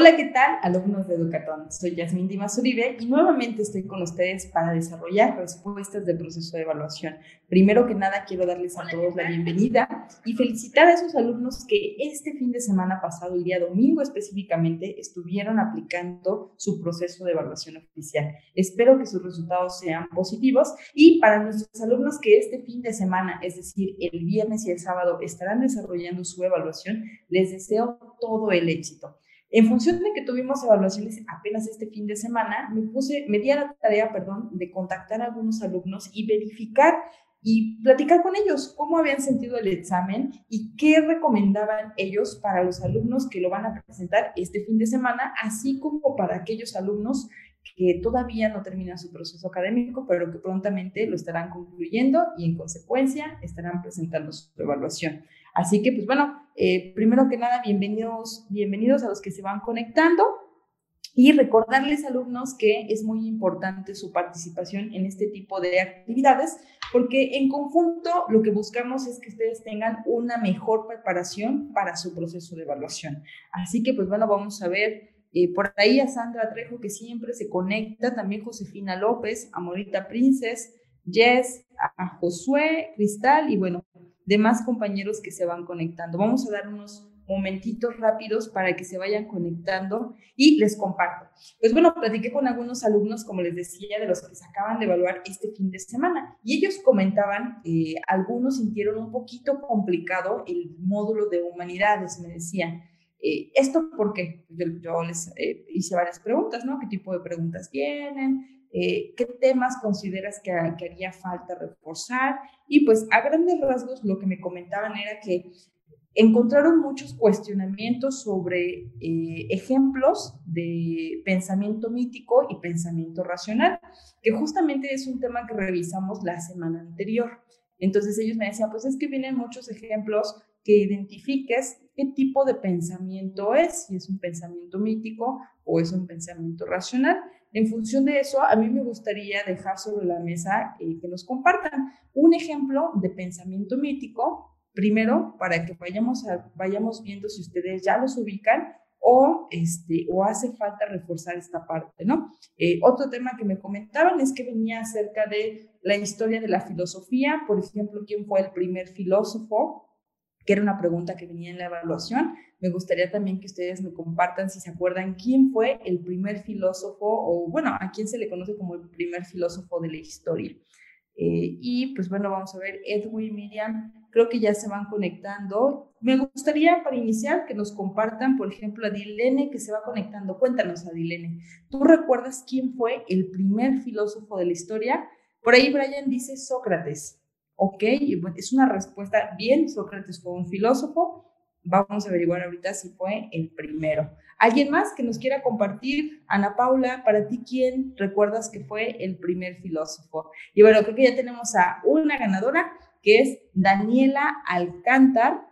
Hola, ¿qué tal, alumnos de Educatón? Soy Yasmín Dimas Uribe y nuevamente estoy con ustedes para desarrollar respuestas del proceso de evaluación. Primero que nada, quiero darles a todos la bienvenida y felicitar a esos alumnos que este fin de semana pasado, el día domingo específicamente, estuvieron aplicando su proceso de evaluación oficial. Espero que sus resultados sean positivos y para nuestros alumnos que este fin de semana, es decir, el viernes y el sábado, estarán desarrollando su evaluación, les deseo todo el éxito. En función de que tuvimos evaluaciones apenas este fin de semana, me puse, me di a la tarea, perdón, de contactar a algunos alumnos y verificar y platicar con ellos cómo habían sentido el examen y qué recomendaban ellos para los alumnos que lo van a presentar este fin de semana, así como para aquellos alumnos que todavía no terminan su proceso académico, pero que prontamente lo estarán concluyendo y en consecuencia estarán presentando su evaluación. Así que, pues bueno, eh, primero que nada, bienvenidos, bienvenidos a los que se van conectando y recordarles, alumnos, que es muy importante su participación en este tipo de actividades, porque en conjunto lo que buscamos es que ustedes tengan una mejor preparación para su proceso de evaluación. Así que, pues bueno, vamos a ver eh, por ahí a Sandra Trejo, que siempre se conecta, también Josefina López, Amorita Princes, Jess, a Josué, Cristal y bueno, demás compañeros que se van conectando. Vamos a dar unos momentitos rápidos para que se vayan conectando y les comparto. Pues bueno, platiqué con algunos alumnos, como les decía, de los que se acaban de evaluar este fin de semana y ellos comentaban, eh, algunos sintieron un poquito complicado el módulo de humanidades, me decían. Eh, ¿Esto por qué? Yo, les eh, hice varias preguntas, ¿no? ¿Qué tipo de preguntas tienen? Eh, qué temas consideras que, haría falta reforzar. Y pues a grandes rasgos lo que me comentaban era que encontraron muchos cuestionamientos sobre eh, ejemplos de pensamiento mítico y pensamiento racional, que justamente es un tema que revisamos la semana anterior. Entonces ellos me decían, pues es que vienen muchos ejemplos que identifiques qué tipo de pensamiento es, si es un pensamiento mítico o es un pensamiento racional. En función de eso, a mí me gustaría dejar sobre la mesa eh, que nos compartan un ejemplo de pensamiento mítico, primero para que vayamos, vayamos viendo si ustedes ya los ubican o, este, o hace falta reforzar esta parte, ¿no? Eh, otro tema que me comentaban es que venía acerca de la historia de la filosofía, por ejemplo, quién fue el primer filósofo, que era una pregunta que venía en la evaluación. Me gustaría también que ustedes me compartan si se acuerdan quién fue el primer filósofo o, bueno, a quién se le conoce como el primer filósofo de la historia. Eh, y pues bueno, vamos a ver, Edwin, Miriam, creo que ya se van conectando. Me gustaría para iniciar que nos compartan, por ejemplo, a Dilene que se va conectando. Cuéntanos, Adilene, ¿tú recuerdas quién fue el primer filósofo de la historia? Por ahí Brian dice Sócrates. Ok, es una respuesta bien, Sócrates fue un filósofo. Vamos a averiguar ahorita si fue el primero. ¿Alguien más que nos quiera compartir? Ana Paula, para ti, ¿quién recuerdas que fue el primer filósofo? Y bueno, creo que ya tenemos a una ganadora, que es Daniela Alcántar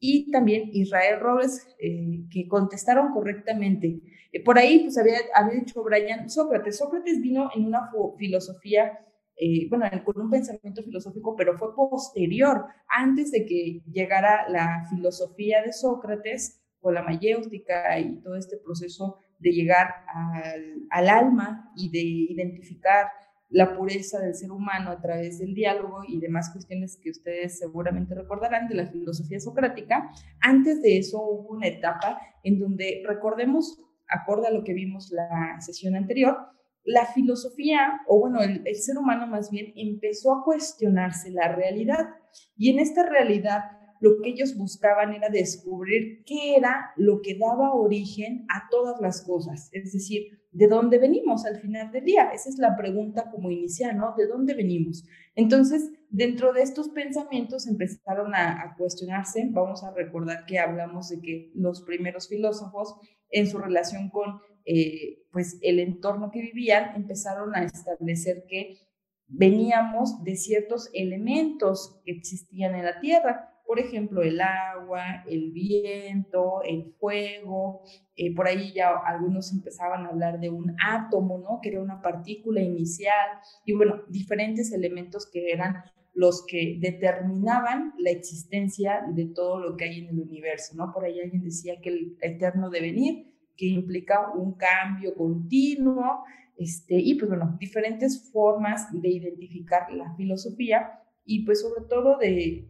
y también Israel Robles, eh, que contestaron correctamente. Eh, por ahí, pues había, había dicho Brian, Sócrates. Sócrates vino en una filosofía eh, bueno, con un pensamiento filosófico, pero fue posterior, antes de que llegara la filosofía de Sócrates o la mayéutica y todo este proceso de llegar al, al alma y de identificar la pureza del ser humano a través del diálogo y demás cuestiones que ustedes seguramente recordarán de la filosofía socrática. Antes de eso hubo una etapa en donde, recordemos, acorde a lo que vimos la sesión anterior, la filosofía, o bueno, el, ser humano más bien, empezó a cuestionarse la realidad. Y en esta realidad, lo que ellos buscaban era descubrir qué era lo que daba origen a todas las cosas. Es decir, ¿de dónde venimos al final del día? Esa es la pregunta como inicial, ¿no? ¿De dónde venimos? Entonces, dentro de estos pensamientos empezaron a, a cuestionarse. Vamos a recordar que hablamos de que los primeros filósofos en su relación con eh, pues el entorno que vivían, empezaron a establecer que veníamos de ciertos elementos que existían en la Tierra, por ejemplo, el agua, el viento, el fuego, eh, por ahí ya algunos empezaban a hablar de un átomo, ¿no? Que era una partícula inicial, y bueno, diferentes elementos que eran los que determinaban la existencia de todo lo que hay en el universo, ¿no? Por ahí alguien decía que el eterno devenir que implica un cambio continuo, este, y pues bueno, diferentes formas de identificar la filosofía y pues sobre todo de,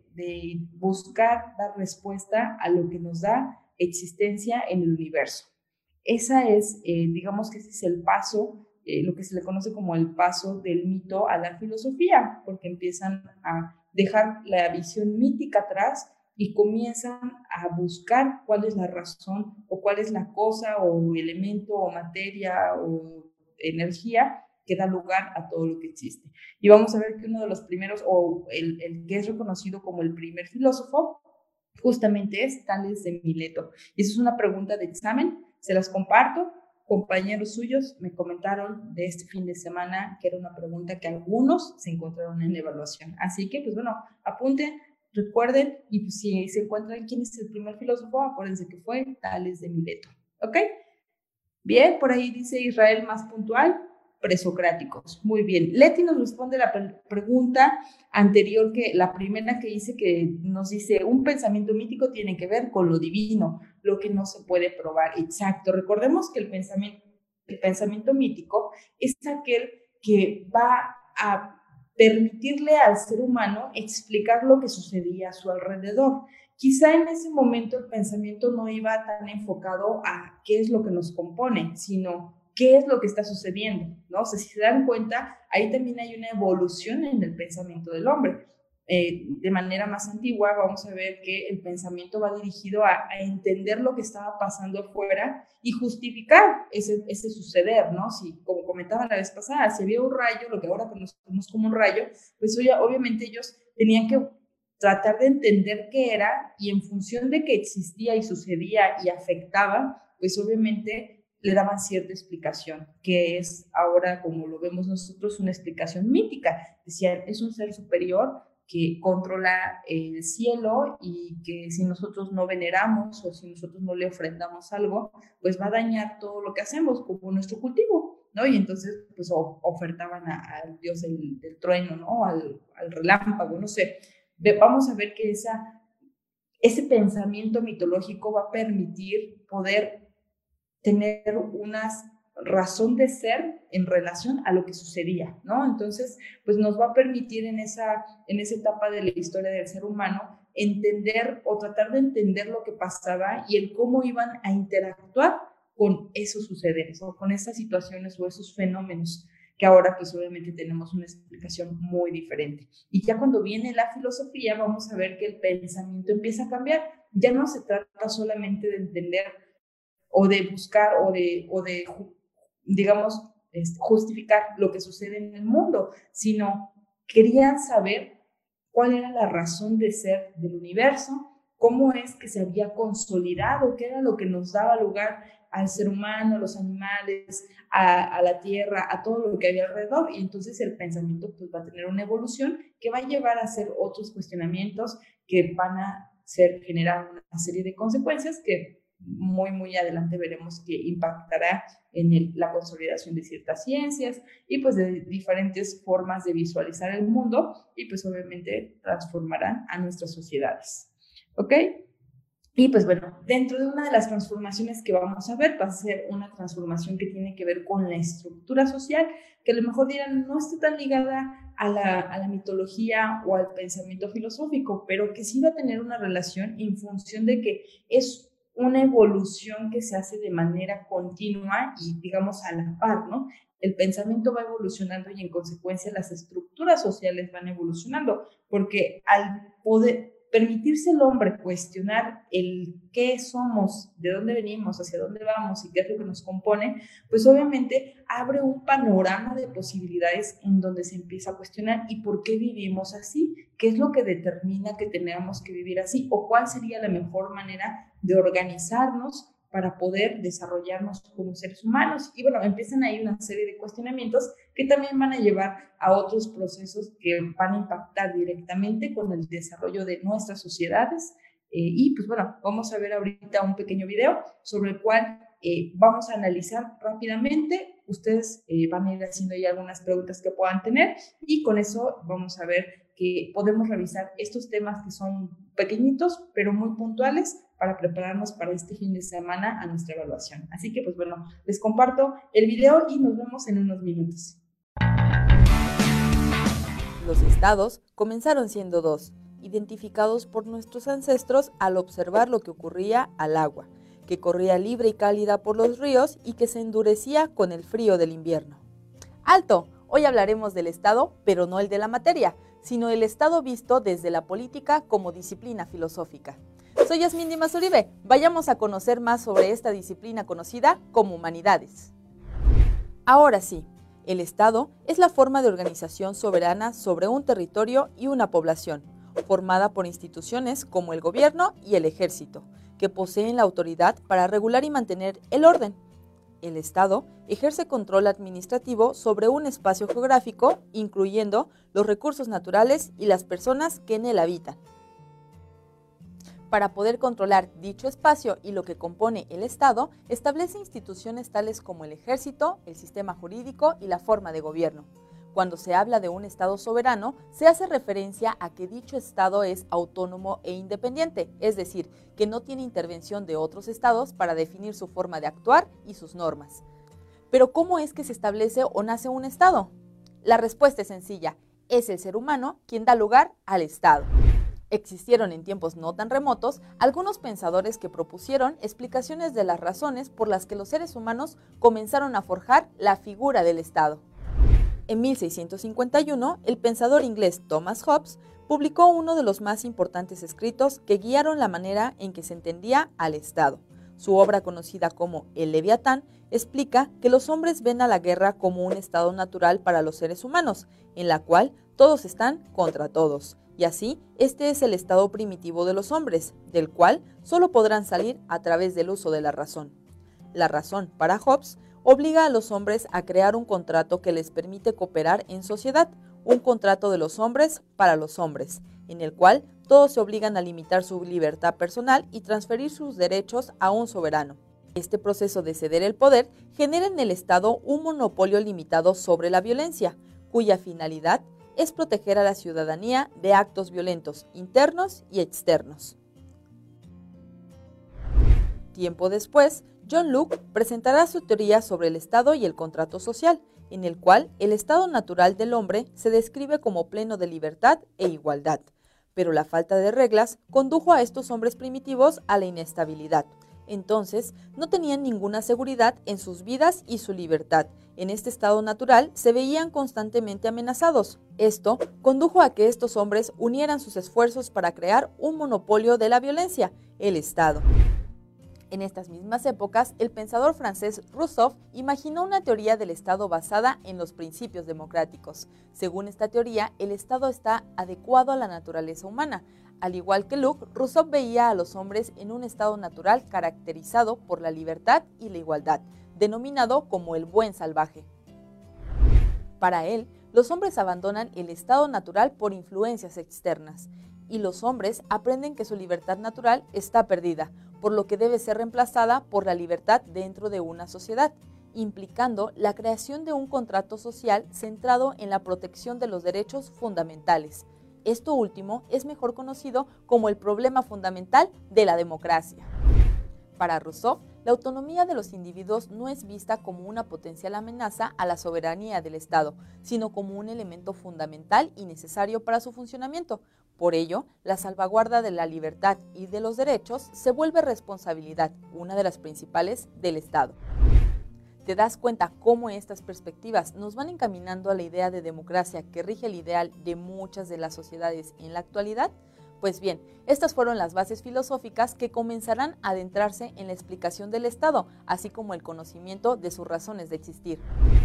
buscar dar respuesta a lo que nos da existencia en el universo. Esa es, eh, digamos que ese es el paso, eh, lo que se le conoce como el paso del mito a la filosofía, porque empiezan a dejar la visión mítica atrás y comienzan a buscar cuál es la razón o cuál es la cosa o elemento o materia o energía que da lugar a todo lo que existe. Y vamos a ver que uno de los primeros, o el, el que es reconocido como el primer filósofo, justamente es Tales de Mileto. Y esa es una pregunta de examen, se las comparto. Compañeros suyos me comentaron de este fin de semana que era una pregunta que algunos se encontraron en evaluación. Así que, pues bueno, apunten, recuerden y pues, si se encuentran quién es el primer filósofo, acuérdense que fue Tales de Mileto. ¿Ok? Bien, por ahí dice Israel más puntual, presocráticos. Muy bien. Leti nos responde la pregunta anterior que la primera que hice que nos dice, un pensamiento mítico tiene que ver con lo divino, lo que no se puede probar. Exacto. Recordemos que el pensamiento, el pensamiento mítico es aquel que va a permitirle al ser humano explicar lo que sucedía a su alrededor. Quizá en ese momento el pensamiento no iba tan enfocado a qué es lo que nos compone, sino qué es lo que está sucediendo, ¿no? O sea, si se dan cuenta, ahí también hay una evolución en el pensamiento del hombre. Eh, de manera más antigua, vamos a ver que el pensamiento va dirigido a, entender lo que estaba pasando afuera y justificar ese, ese, suceder, ¿no? Si, como comentaba la vez pasada, si había un rayo, lo que ahora conocemos como un rayo, pues obviamente ellos tenían que tratar de entender qué era y en función de que existía y sucedía y afectaba, pues obviamente le daban cierta explicación, que es ahora, como lo vemos nosotros, una explicación mítica. Decían, es un ser superior que controla el cielo y que si nosotros no veneramos o si nosotros no le ofrendamos algo, pues va a dañar todo lo que hacemos, como nuestro cultivo, ¿no? Y entonces, pues ofertaban al dios del, trueno, ¿no? Al, al relámpago, no sé vamos a ver que esa, ese pensamiento mitológico va a permitir poder tener una razón de ser en relación a lo que sucedía, ¿no? Entonces, pues nos va a permitir en esa, en esa etapa de la historia del ser humano entender o tratar de entender lo que pasaba y el cómo iban a interactuar con esos sucederes o con esas situaciones o esos fenómenos que ahora pues obviamente tenemos una explicación muy diferente. Y ya cuando viene la filosofía vamos a ver que el pensamiento empieza a cambiar. Ya no se trata solamente de entender o de buscar o de, o de digamos, este, justificar lo que sucede en el mundo, sino querían saber cuál era la razón de ser del universo, cómo es que se había consolidado, qué era lo que nos daba lugar al ser humano, a los animales, a, la tierra, a todo lo que había alrededor. Y entonces el pensamiento pues, va a tener una evolución que va a llevar a hacer otros cuestionamientos que van a ser, generar una serie de consecuencias que muy, muy adelante veremos que impactará en la consolidación de ciertas ciencias y pues de diferentes formas de visualizar el mundo y pues obviamente transformarán a nuestras sociedades. ¿Ok? Y pues bueno, dentro de una de las transformaciones que vamos a ver va a ser una transformación que tiene que ver con la estructura social, que a lo mejor dirán no está tan ligada a la, a la mitología o al pensamiento filosófico, pero que sí va a tener una relación en función de que es una evolución que se hace de manera continua y digamos a la par, ¿no? El pensamiento va evolucionando y en consecuencia las estructuras sociales van evolucionando, porque al poder, permitirse al hombre cuestionar el qué somos, de dónde venimos, hacia dónde vamos y qué es lo que nos compone, pues obviamente abre un panorama de posibilidades en donde se empieza a cuestionar y por qué vivimos así, qué es lo que determina que tenemos que vivir así o cuál sería la mejor manera de organizarnos para poder desarrollarnos como seres humanos. Y bueno, empiezan ahí una serie de cuestionamientos que también van a llevar a otros procesos que van a impactar directamente con el desarrollo de nuestras sociedades. Eh, y pues bueno, vamos a ver ahorita un pequeño video sobre el cual eh, vamos a analizar rápidamente. Ustedes eh, van a ir haciendo ahí algunas preguntas que puedan tener y con eso vamos a ver que podemos revisar estos temas que son pequeñitos pero muy puntuales para prepararnos para este fin de semana a nuestra evaluación. Así que pues bueno, les comparto el video y nos vemos en unos minutos. Los estados comenzaron siendo dos, identificados por nuestros ancestros al observar lo que ocurría al agua, que corría libre y cálida por los ríos y que se endurecía con el frío del invierno. ¡Alto! Hoy hablaremos del Estado, pero no el de la materia, sino el Estado visto desde la política como disciplina filosófica. Soy Yasmín Dimas Uribe. Vayamos a conocer más sobre esta disciplina conocida como humanidades. Ahora sí, el Estado es la forma de organización soberana sobre un territorio y una población, formada por instituciones como el gobierno y el ejército, que poseen la autoridad para regular y mantener el orden. El Estado ejerce control administrativo sobre un espacio geográfico, incluyendo los recursos naturales y las personas que en él habitan para poder controlar dicho espacio y lo que compone el Estado, establece instituciones tales como el ejército, el sistema jurídico y la forma de gobierno. Cuando se habla de un Estado soberano, se hace referencia a que dicho Estado es autónomo e independiente, es decir, que no tiene intervención de otros Estados para definir su forma de actuar y sus normas. Pero ¿cómo es que se establece o nace un Estado? La respuesta es sencilla, es el ser humano quien da lugar al Estado. Existieron en tiempos no tan remotos algunos pensadores que propusieron explicaciones de las razones por las que los seres humanos comenzaron a forjar la figura del Estado. En 1651, el pensador inglés Thomas Hobbes publicó uno de los más importantes escritos que guiaron la manera en que se entendía al Estado. Su obra conocida como El Leviatán explica que los hombres ven a la guerra como un estado natural para los seres humanos, en la cual todos están contra todos, y así, este es el estado primitivo de los hombres, del cual solo podrán salir a través del uso de la razón. La razón, para Hobbes, obliga a los hombres a crear un contrato que les permite cooperar en sociedad, un contrato de los hombres para los hombres, en el cual todos se obligan a limitar su libertad personal y transferir sus derechos a un soberano. Este proceso de ceder el poder genera en el Estado un monopolio limitado sobre la violencia, cuya finalidad es proteger a la ciudadanía de actos violentos internos y externos. Tiempo después, John Locke presentará su teoría sobre el Estado y el contrato social, en el cual el estado natural del hombre se describe como pleno de libertad e igualdad, pero la falta de reglas condujo a estos hombres primitivos a la inestabilidad, entonces, no tenían ninguna seguridad en sus vidas y su libertad. En este estado natural se veían constantemente amenazados. Esto condujo a que estos hombres unieran sus esfuerzos para crear un monopolio de la violencia, el Estado. En estas mismas épocas, el pensador francés Rousseau imaginó una teoría del Estado basada en los principios democráticos. Según esta teoría, el Estado está adecuado a la naturaleza humana, al igual que Luke, Rousseau veía a los hombres en un estado natural caracterizado por la libertad y la igualdad, denominado como el buen salvaje. Para él, los hombres abandonan el estado natural por influencias externas, y los hombres aprenden que su libertad natural está perdida, por lo que debe ser reemplazada por la libertad dentro de una sociedad, implicando la creación de un contrato social centrado en la protección de los derechos fundamentales, esto último es mejor conocido como el problema fundamental de la democracia. Para Rousseau, la autonomía de los individuos no es vista como una potencial amenaza a la soberanía del Estado, sino como un elemento fundamental y necesario para su funcionamiento. Por ello, la salvaguarda de la libertad y de los derechos se vuelve responsabilidad, una de las principales, del Estado te das cuenta cómo estas perspectivas nos van encaminando a la idea de democracia que rige el ideal de muchas de las sociedades en la actualidad? Pues bien, estas fueron las bases filosóficas que comenzarán a adentrarse en la explicación del Estado, así como el conocimiento de sus razones de existir.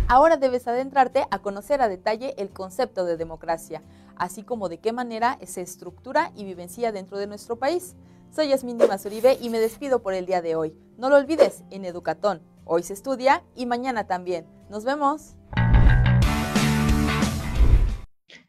Ahora debes adentrarte a conocer a detalle el concepto de democracia, así como de qué manera se estructura y vivencia dentro de nuestro país. Soy Yasmín Dimas y me despido por el día de hoy. No lo olvides, en Educatón Hoy se estudia y mañana también. Nos vemos.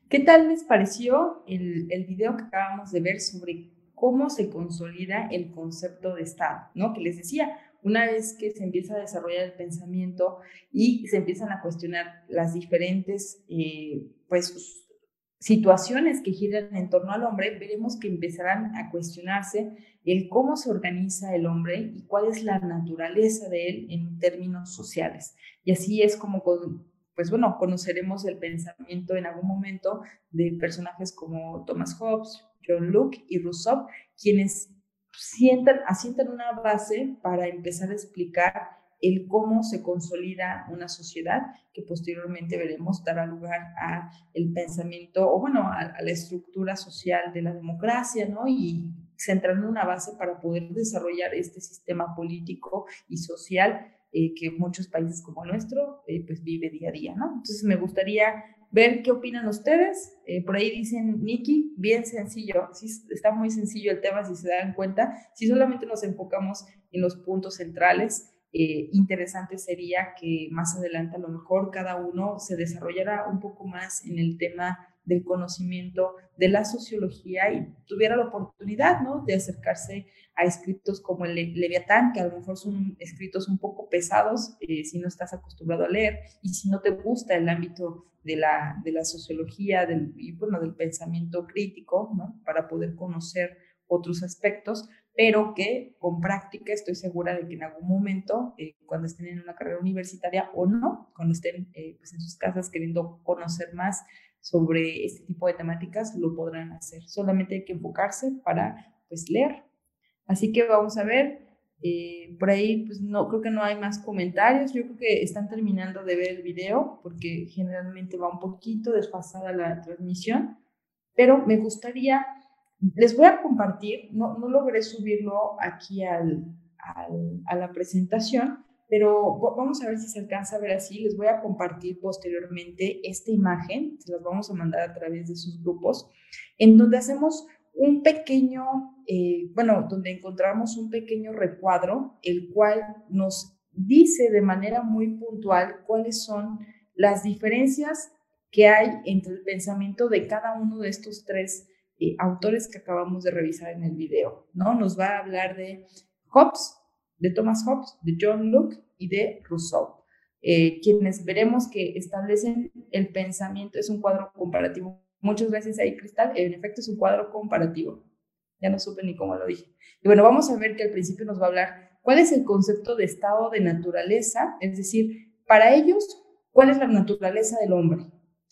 ¿Qué tal les pareció el, el video que acabamos de ver sobre cómo se consolida el concepto de Estado? ¿no? Que les decía, una vez que se empieza a desarrollar el pensamiento y se empiezan a cuestionar las diferentes, eh, pues, situaciones que giran en torno al hombre, veremos que empezarán a cuestionarse el cómo se organiza el hombre y cuál es la naturaleza de él en términos sociales. Y así es como, pues bueno, conoceremos el pensamiento en algún momento de personajes como Thomas Hobbes, John Locke y Rousseau, quienes sientan, asientan una base para empezar a explicar el cómo se consolida una sociedad que posteriormente veremos dará lugar a el pensamiento o bueno, a, la estructura social de la democracia, ¿no? Y centrando una base para poder desarrollar este sistema político y social eh, que muchos países como nuestro eh, pues vive día a día, ¿no? Entonces me gustaría ver qué opinan ustedes. Eh, por ahí dicen, Nikki, bien sencillo, sí, está muy sencillo el tema si se dan cuenta, si solamente nos enfocamos en los puntos centrales eh, interesante sería que más adelante a lo mejor cada uno se desarrollara un poco más en el tema del conocimiento de la sociología y tuviera la oportunidad ¿no? de acercarse a escritos como el Leviatán, que a lo mejor son escritos un poco pesados eh, si no estás acostumbrado a leer y si no te gusta el ámbito de la, de la sociología del, y bueno, del pensamiento crítico, ¿no? para poder conocer otros aspectos, pero que con práctica estoy segura de que en algún momento, eh, cuando estén en una carrera universitaria o no, cuando estén eh, pues en sus casas queriendo conocer más sobre este tipo de temáticas, lo podrán hacer. Solamente hay que enfocarse para pues leer. Así que vamos a ver, eh, por ahí pues no, creo que no hay más comentarios, yo creo que están terminando de ver el video porque generalmente va un poquito desfasada la transmisión, pero me gustaría les voy a compartir, no, no logré subirlo aquí al, a la presentación, pero vamos a ver si se alcanza a ver así. Les voy a compartir posteriormente esta imagen, se las vamos a mandar a través de sus grupos, en donde hacemos un pequeño, eh, bueno, donde encontramos un pequeño recuadro, el cual nos dice de manera muy puntual cuáles son las diferencias que hay entre el pensamiento de cada uno de estos tres eh, autores que acabamos de revisar en el video, ¿no? Nos va a hablar de Hobbes, de Thomas Hobbes, de John Locke y de Rousseau, eh, quienes veremos que establecen el pensamiento, es un cuadro comparativo. Muchas gracias ahí, Cristal, en efecto es un cuadro comparativo. Ya no supe ni cómo lo dije. Y bueno, vamos a ver que al principio nos va a hablar cuál es el concepto de estado de naturaleza, es decir, para ellos, cuál es la naturaleza del hombre.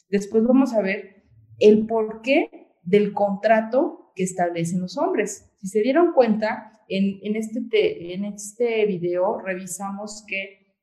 Después vamos a ver el por qué del contrato que establecen los hombres. Si se dieron cuenta, en, este, en este video revisamos que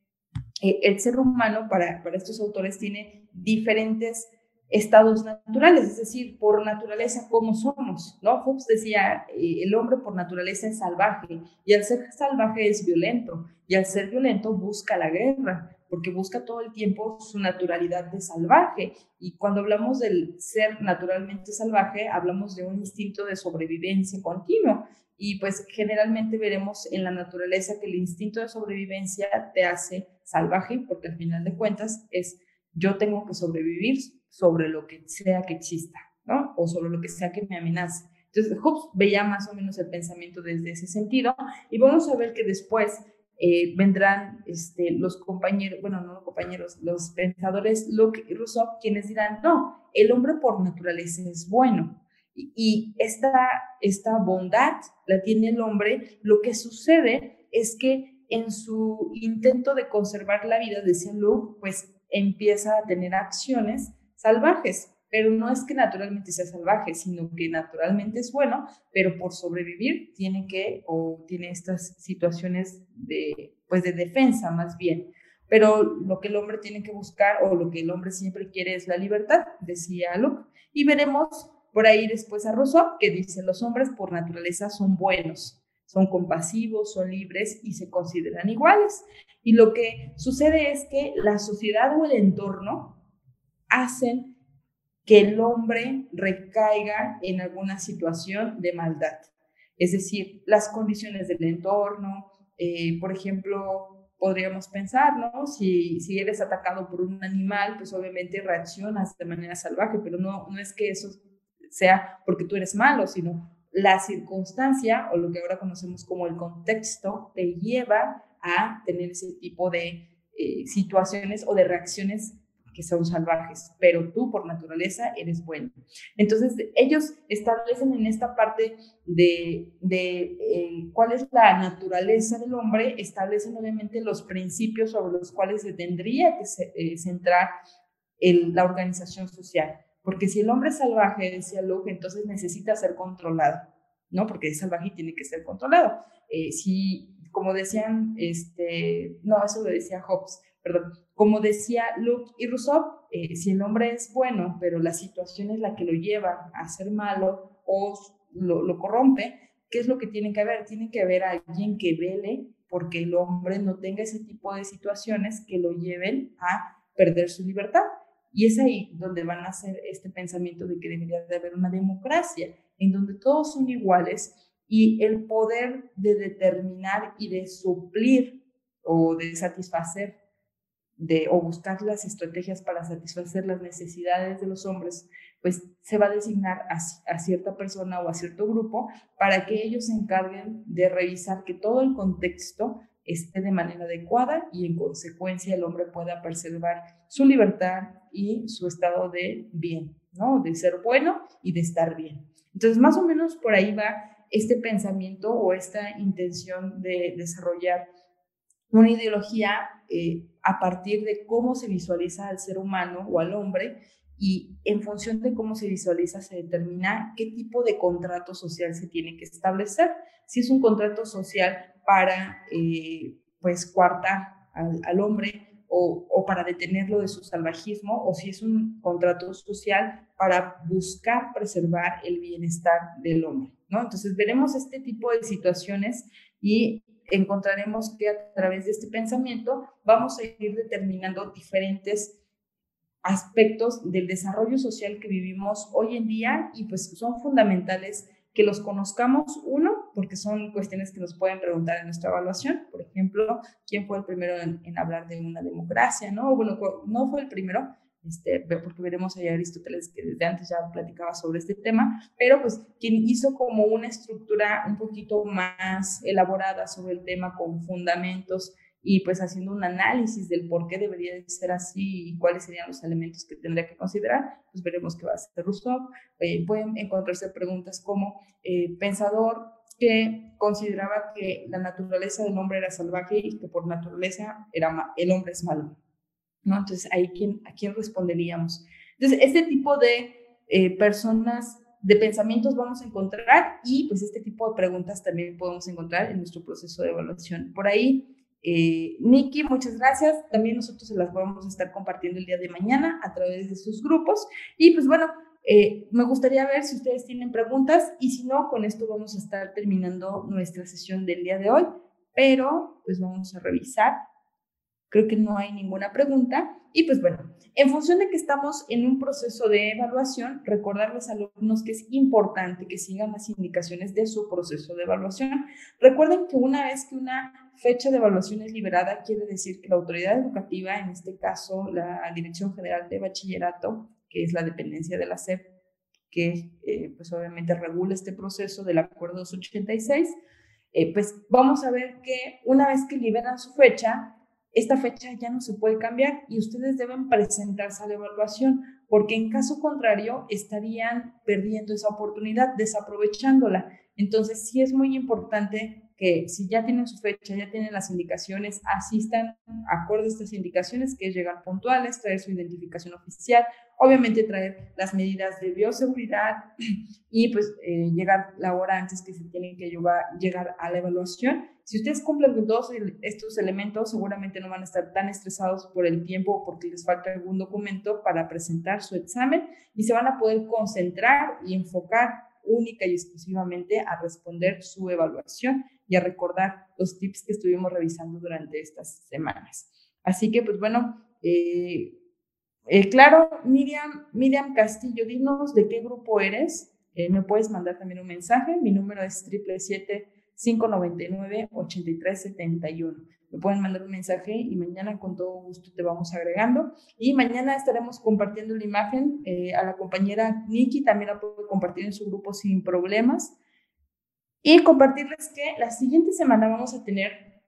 eh, el ser humano para, para estos autores tiene diferentes estados naturales, es decir, por naturaleza como somos, ¿no? Hobbes decía, eh, el hombre por naturaleza es salvaje y al ser salvaje es violento y al ser violento busca la guerra porque busca todo el tiempo su naturalidad de salvaje. Y cuando hablamos del ser naturalmente salvaje, hablamos de un instinto de sobrevivencia continuo. Y pues generalmente veremos en la naturaleza que el instinto de sobrevivencia te hace salvaje, porque al final de cuentas es yo tengo que sobrevivir sobre lo que sea que exista, ¿no? O sobre lo que sea que me amenace. Entonces, Hobbes veía más o menos el pensamiento desde ese sentido y vamos a ver que después eh, vendrán este, los compañeros, bueno, no los compañeros, los pensadores Locke y Rousseau, quienes dirán, no, el hombre por naturaleza es bueno. Y, esta, esta bondad la tiene el hombre. Lo que sucede es que en su intento de conservar la vida, decía Luke, pues empieza a tener acciones salvajes pero no es que naturalmente sea salvaje, sino que naturalmente es bueno, pero por sobrevivir tiene que o tiene estas situaciones de pues de defensa más bien. Pero lo que el hombre tiene que buscar o lo que el hombre siempre quiere es la libertad, decía Luke. Y veremos por ahí después a Rousseau que dice los hombres por naturaleza son buenos, son compasivos, son libres y se consideran iguales. Y lo que sucede es que la sociedad o el entorno hacen que el hombre recaiga en alguna situación de maldad. Es decir, las condiciones del entorno, eh, por ejemplo, podríamos pensar, ¿no? Si, si eres atacado por un animal, pues obviamente reaccionas de manera salvaje, pero no, no es que eso sea porque tú eres malo, sino la circunstancia o lo que ahora conocemos como el contexto te lleva a tener ese tipo de eh, situaciones o de reacciones que son salvajes, pero tú por naturaleza eres bueno. Entonces, ellos establecen en esta parte de, eh, cuál es la naturaleza del hombre, establecen obviamente los principios sobre los cuales se tendría que eh, centrar el, la organización social. Porque si el hombre es salvaje, decía Luke, entonces necesita ser controlado, ¿no? Porque es salvaje y tiene que ser controlado. Eh, si, como decían, este, no, eso lo decía Hobbes, perdón, como decía Luke y Rousseau, eh, si el hombre es bueno, pero la situación es la que lo lleva a ser malo o lo, lo corrompe, ¿qué es lo que tiene que haber? Tiene que haber alguien que vele porque el hombre no tenga ese tipo de situaciones que lo lleven a perder su libertad. Y es ahí donde van a hacer este pensamiento de que debería de haber una democracia, en donde todos son iguales y el poder de determinar y de suplir o de satisfacer de, o buscar las estrategias para satisfacer las necesidades de los hombres, pues se va a designar a, a, cierta persona o a cierto grupo para que ellos se encarguen de revisar que todo el contexto esté de manera adecuada y en consecuencia el hombre pueda preservar su libertad y su estado de bien, ¿no? De ser bueno y de estar bien. Entonces, más o menos por ahí va este pensamiento o esta intención de desarrollar una ideología eh, a partir de cómo se visualiza al ser humano o al hombre y en función de cómo se visualiza se determina qué tipo de contrato social se tiene que establecer. Si es un contrato social para, eh, pues, coartar al, hombre o, o, para detenerlo de su salvajismo, o si es un contrato social para buscar preservar el bienestar del hombre, ¿no? Entonces veremos este tipo de situaciones y encontraremos que a través de este pensamiento vamos a ir determinando diferentes aspectos del desarrollo social que vivimos hoy en día y pues son fundamentales que los conozcamos, uno, porque son cuestiones que nos pueden preguntar en nuestra evaluación, por ejemplo, ¿quién fue el primero en, en hablar de una democracia? ¿no? Bueno, no fue el primero, este, porque veremos ahí Aristóteles que desde antes ya platicaba sobre este tema, pero pues quien hizo como una estructura un poquito más elaborada sobre el tema con fundamentos y pues haciendo un análisis del por qué debería de ser así y cuáles serían los elementos que tendría que considerar, pues veremos qué va a ser Rousseau. Eh, pueden encontrarse preguntas como eh, pensador que consideraba que la naturaleza del hombre era salvaje y que por naturaleza era el hombre es malo. ¿No? Entonces, quién, ¿a quién responderíamos? Entonces, este tipo de eh, personas, de pensamientos vamos a encontrar y pues este tipo de preguntas también podemos encontrar en nuestro proceso de evaluación. Por ahí, eh, Nikki, muchas gracias. También nosotros se las vamos a estar compartiendo el día de mañana a través de sus grupos. Y pues bueno, eh, me gustaría ver si ustedes tienen preguntas y si no, con esto vamos a estar terminando nuestra sesión del día de hoy. Pero pues vamos a revisar Creo que no hay ninguna pregunta. Y pues bueno, en función de que estamos en un proceso de evaluación, recordarles a los alumnos que es importante que sigan las indicaciones de su proceso de evaluación. Recuerden que una vez que una fecha de evaluación es liberada, quiere decir que la autoridad educativa, en este caso la Dirección General de Bachillerato, que es la dependencia de la SEP, que eh, pues obviamente regula este proceso del Acuerdo 286, eh, pues vamos a ver que una vez que liberan su fecha, esta fecha ya no se puede cambiar y ustedes deben presentarse a la evaluación, porque en caso contrario estarían perdiendo esa oportunidad, desaprovechándola. Entonces, sí es muy importante que si ya tienen su fecha, ya tienen las indicaciones, asistan acorde a estas indicaciones, que es llegar puntuales, traer su identificación oficial, obviamente traer las medidas de bioseguridad y pues eh, llegar la hora antes que se tienen que llegar, llegar a la evaluación. Si ustedes cumplen con todos estos elementos, seguramente no van a estar tan estresados por el tiempo porque les falta algún documento para presentar su examen y se van a poder concentrar y enfocar única y exclusivamente a responder su evaluación y recordar los tips que estuvimos revisando durante estas semanas. Así que, pues bueno, eh, eh, claro, Miriam, Miriam Castillo, dinos de qué grupo eres. Eh, me puedes mandar también un mensaje. Mi número es 777-599-8371. Me pueden mandar un mensaje y mañana con todo gusto te vamos agregando. Y mañana estaremos compartiendo la imagen. a la compañera Nikki también la puedo compartir en su grupo sin problemas. Y compartirles que la siguiente semana vamos a tener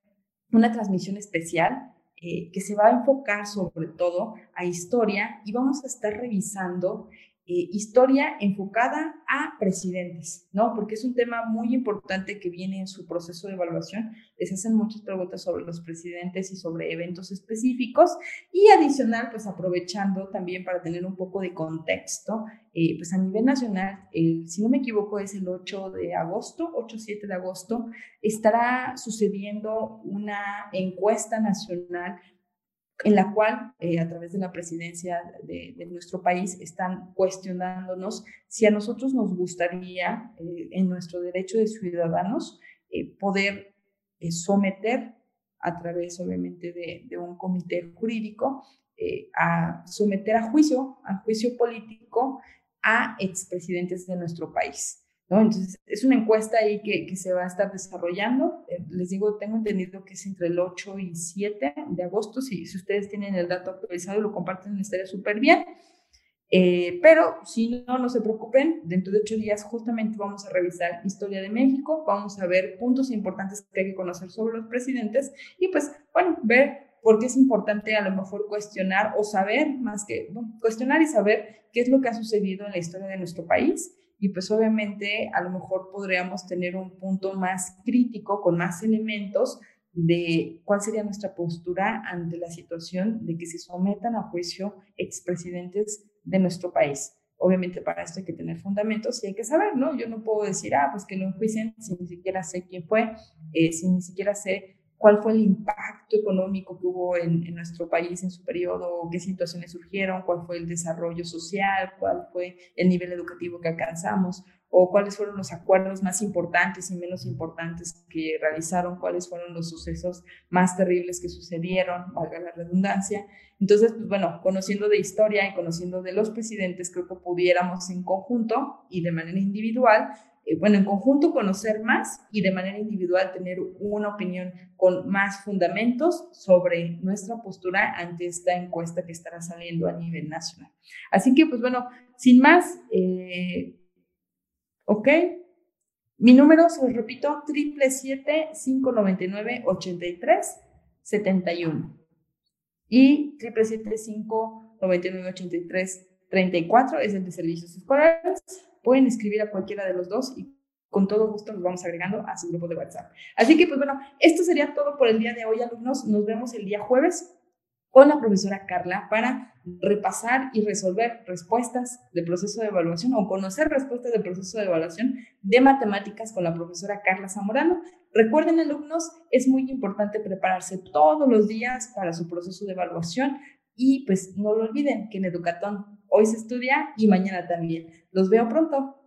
una transmisión especial eh, que se va a enfocar sobre todo a historia y vamos a estar revisando eh, historia enfocada a presidentes, ¿no? Porque es un tema muy importante que viene en su proceso de evaluación. Les hacen muchas preguntas sobre los presidentes y sobre eventos específicos. Y adicional, pues aprovechando también para tener un poco de contexto, eh, pues a nivel nacional, si no me equivoco, es el 8 de agosto, 8-7 de agosto, estará sucediendo una encuesta nacional en la cual eh, a través de la presidencia de, nuestro país están cuestionándonos si a nosotros nos gustaría, eh, en nuestro derecho de ciudadanos, eh, poder someter a través, obviamente, de, de un comité jurídico, a someter a juicio, a juicio político a expresidentes de nuestro país. Entonces, es una encuesta ahí que, que se va a estar desarrollando. Eh, les digo, tengo entendido que es entre el 8 y 7 de agosto. Si, si ustedes tienen el dato actualizado y lo comparten, estaría súper bien. Eh, pero si no, no se preocupen, dentro de ocho días justamente vamos a revisar historia de México, vamos a ver puntos importantes que hay que conocer sobre los presidentes y pues, bueno, ver por qué es importante a lo mejor cuestionar o saber, más que, bueno, cuestionar y saber qué es lo que ha sucedido en la historia de nuestro país y pues obviamente a lo mejor podríamos tener un punto más crítico con más elementos de cuál sería nuestra postura ante la situación de que se sometan a juicio expresidentes de nuestro país. Obviamente para esto hay que tener fundamentos y hay que saber, ¿no? Yo no puedo decir, ah, pues que lo enjuicien si ni siquiera sé quién fue, eh, si ni siquiera sé cuál fue el impacto económico que hubo en, nuestro país en su periodo, qué situaciones surgieron, cuál fue el desarrollo social, cuál fue el nivel educativo que alcanzamos, o cuáles fueron los acuerdos más importantes y menos importantes que realizaron, cuáles fueron los sucesos más terribles que sucedieron, valga la redundancia. Entonces, pues bueno, conociendo de historia y conociendo de los presidentes, creo que pudiéramos en conjunto y de manera individual eh, bueno, en conjunto conocer más y de manera individual tener una opinión con más fundamentos sobre nuestra postura ante esta encuesta que estará saliendo a nivel nacional. Así que, pues bueno, sin más, eh, ok. Mi número, se lo repito, 777-599-8371 y 777-599-8334 es el de servicios escolares pueden escribir a cualquiera de los dos y con todo gusto los vamos agregando a su grupo de WhatsApp. Así que, pues bueno, esto sería todo por el día de hoy, alumnos. Nos vemos el día jueves con la profesora Carla para repasar y resolver respuestas de proceso de evaluación o conocer respuestas de proceso de evaluación de matemáticas con la profesora Carla Zamorano. Recuerden, alumnos, es muy importante prepararse todos los días para su proceso de evaluación y pues no lo olviden que en Educatón hoy se estudia y mañana también. Los veo pronto.